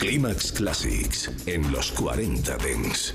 Climax Classics en los 40 Dents.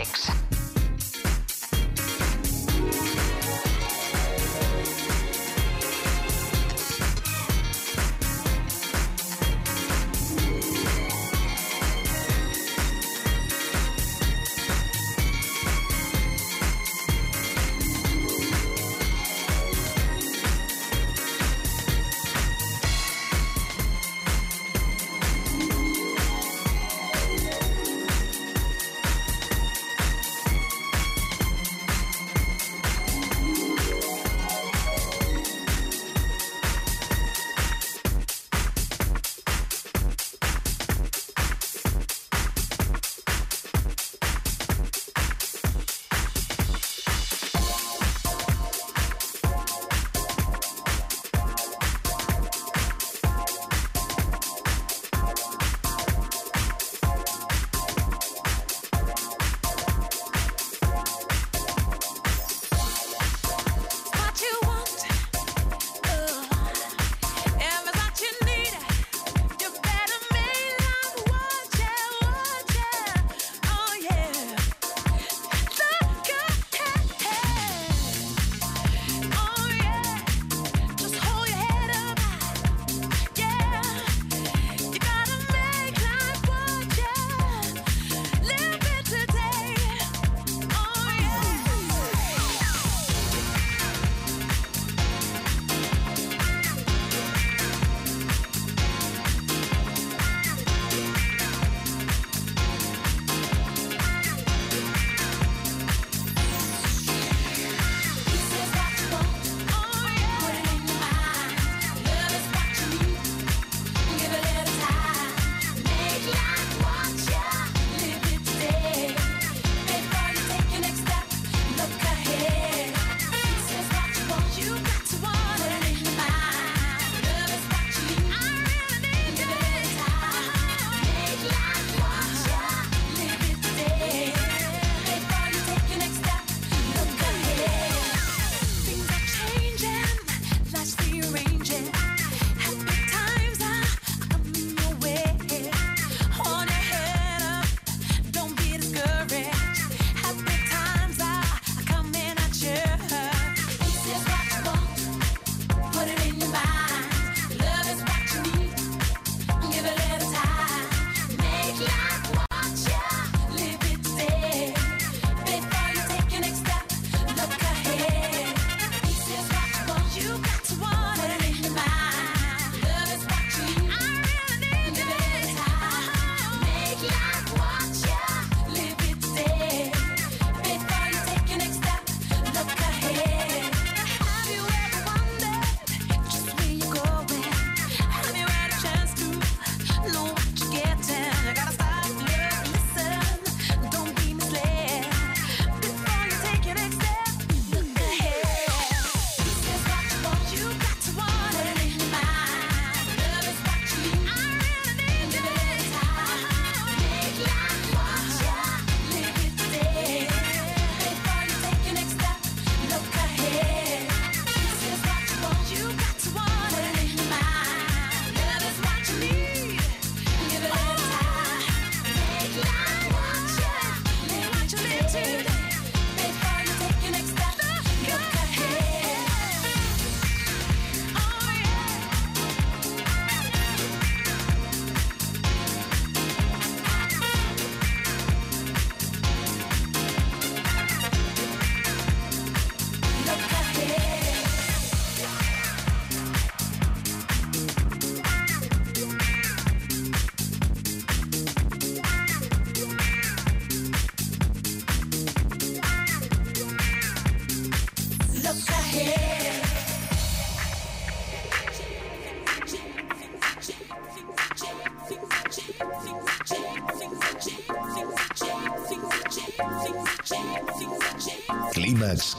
politics.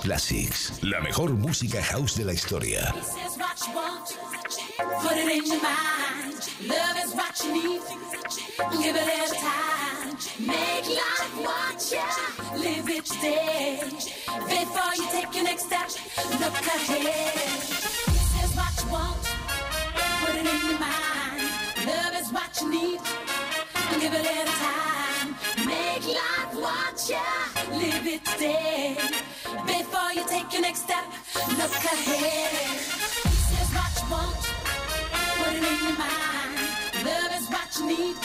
Classics, la mejor música house de la historia. Before you take your next step, look. Look ahead. Says what you want, put it in your mind. Love is what you need.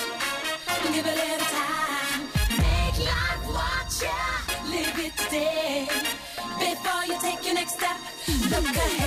Give it a little time. Make life what ya. Live it today. Before you take your next step, look ahead.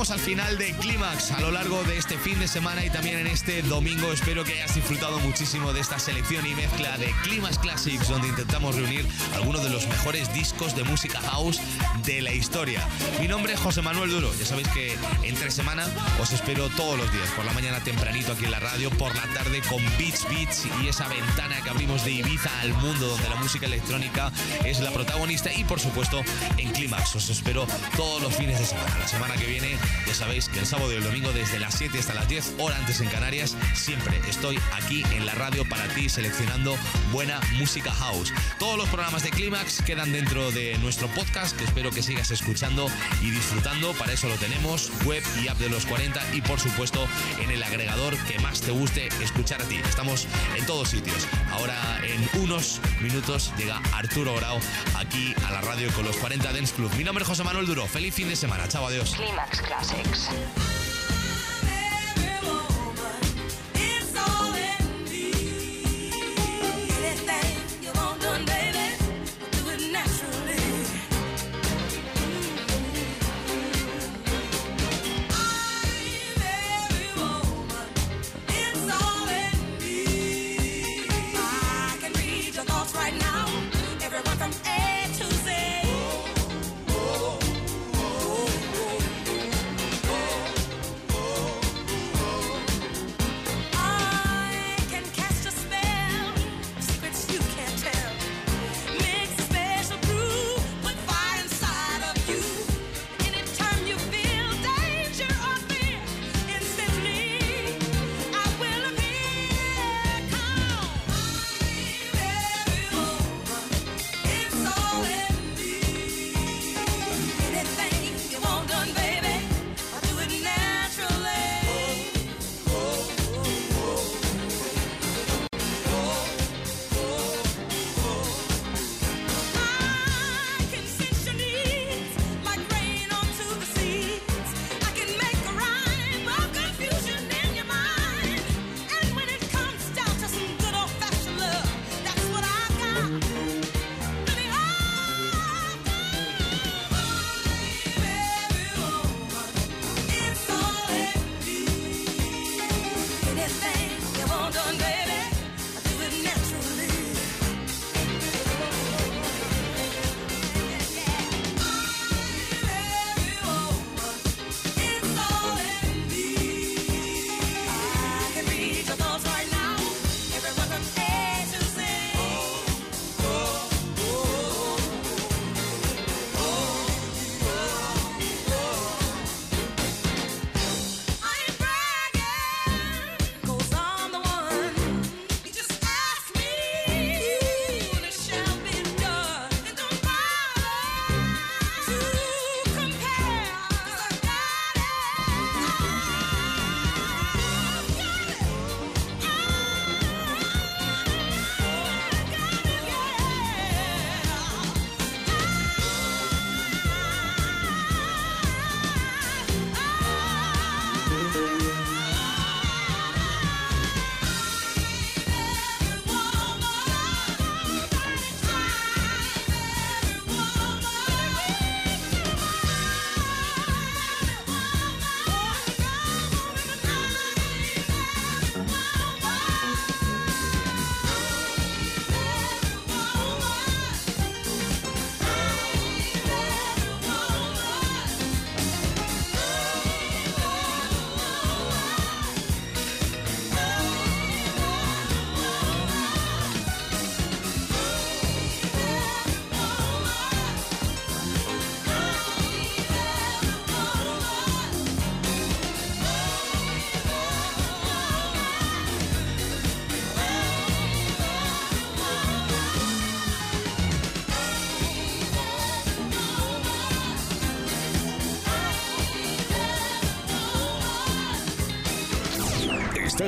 Llegamos al final de Clímax a lo largo de este fin de semana y también en este domingo. Espero que hayas disfrutado muchísimo de esta selección y mezcla de Clímax Classics, donde intentamos reunir algunos de los mejores discos de música house de la historia. Mi nombre es José Manuel Duro. Ya sabéis que entre semana os espero todos los días, por la mañana tempranito aquí en la radio, por la tarde con Beats Beats y esa ventana que abrimos de Ibiza al mundo, donde la música electrónica es la protagonista y por supuesto en Clímax. Os espero todos los fines de semana. La semana que viene ya sabéis que el sábado y el domingo desde las 7 hasta las 10 horas antes en Canarias siempre estoy aquí en la radio para ti seleccionando buena música house. Todos los programas de Clímax quedan dentro de nuestro podcast que espero que sigas escuchando y disfrutando. Para eso lo tenemos, web y app de los 40 y por supuesto en el agregador que más te guste escuchar a ti. Estamos en todos sitios. Ahora en unos minutos llega Arturo Grau aquí a la radio con los 40 Dance Club. Mi nombre es José Manuel Duro. Feliz fin de semana. Chao, adiós. Climax Classics.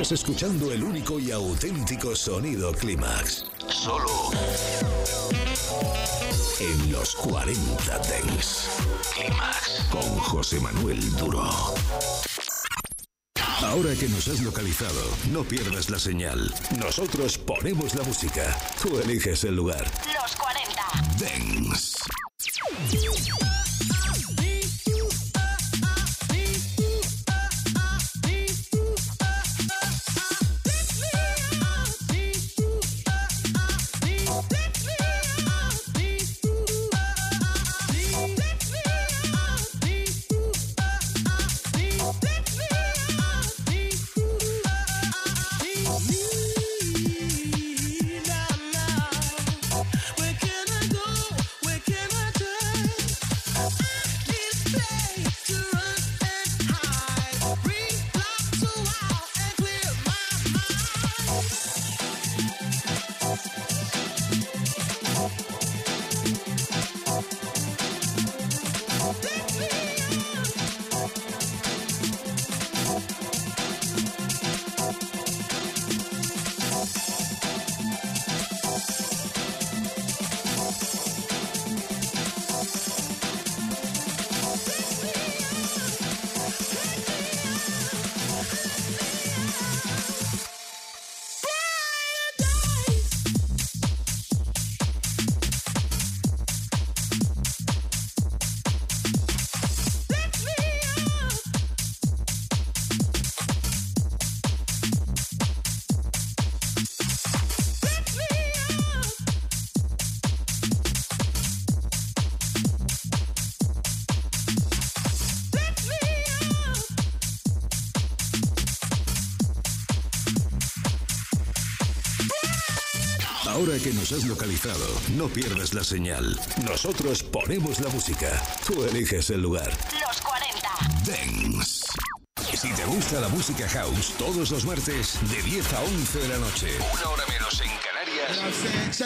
Estás escuchando el único y auténtico sonido Clímax. Solo en los 40 Dents. Clímax con José Manuel Duro. Ahora que nos has localizado, no pierdas la señal. Nosotros ponemos la música. Tú eliges el lugar. Nos has localizado, no pierdas la señal. Nosotros ponemos la música. Tú eliges el lugar. Los 40. Dance. Si te gusta la música house, todos los martes de 10 a 11 de la noche. Una hora menos en Canarias.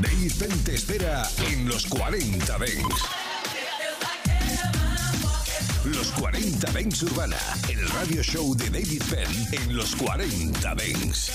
Dave Penn te espera en los 40 Dance. Los 40 Dance Urbana, el radio show de David Penn en los 40 Dance.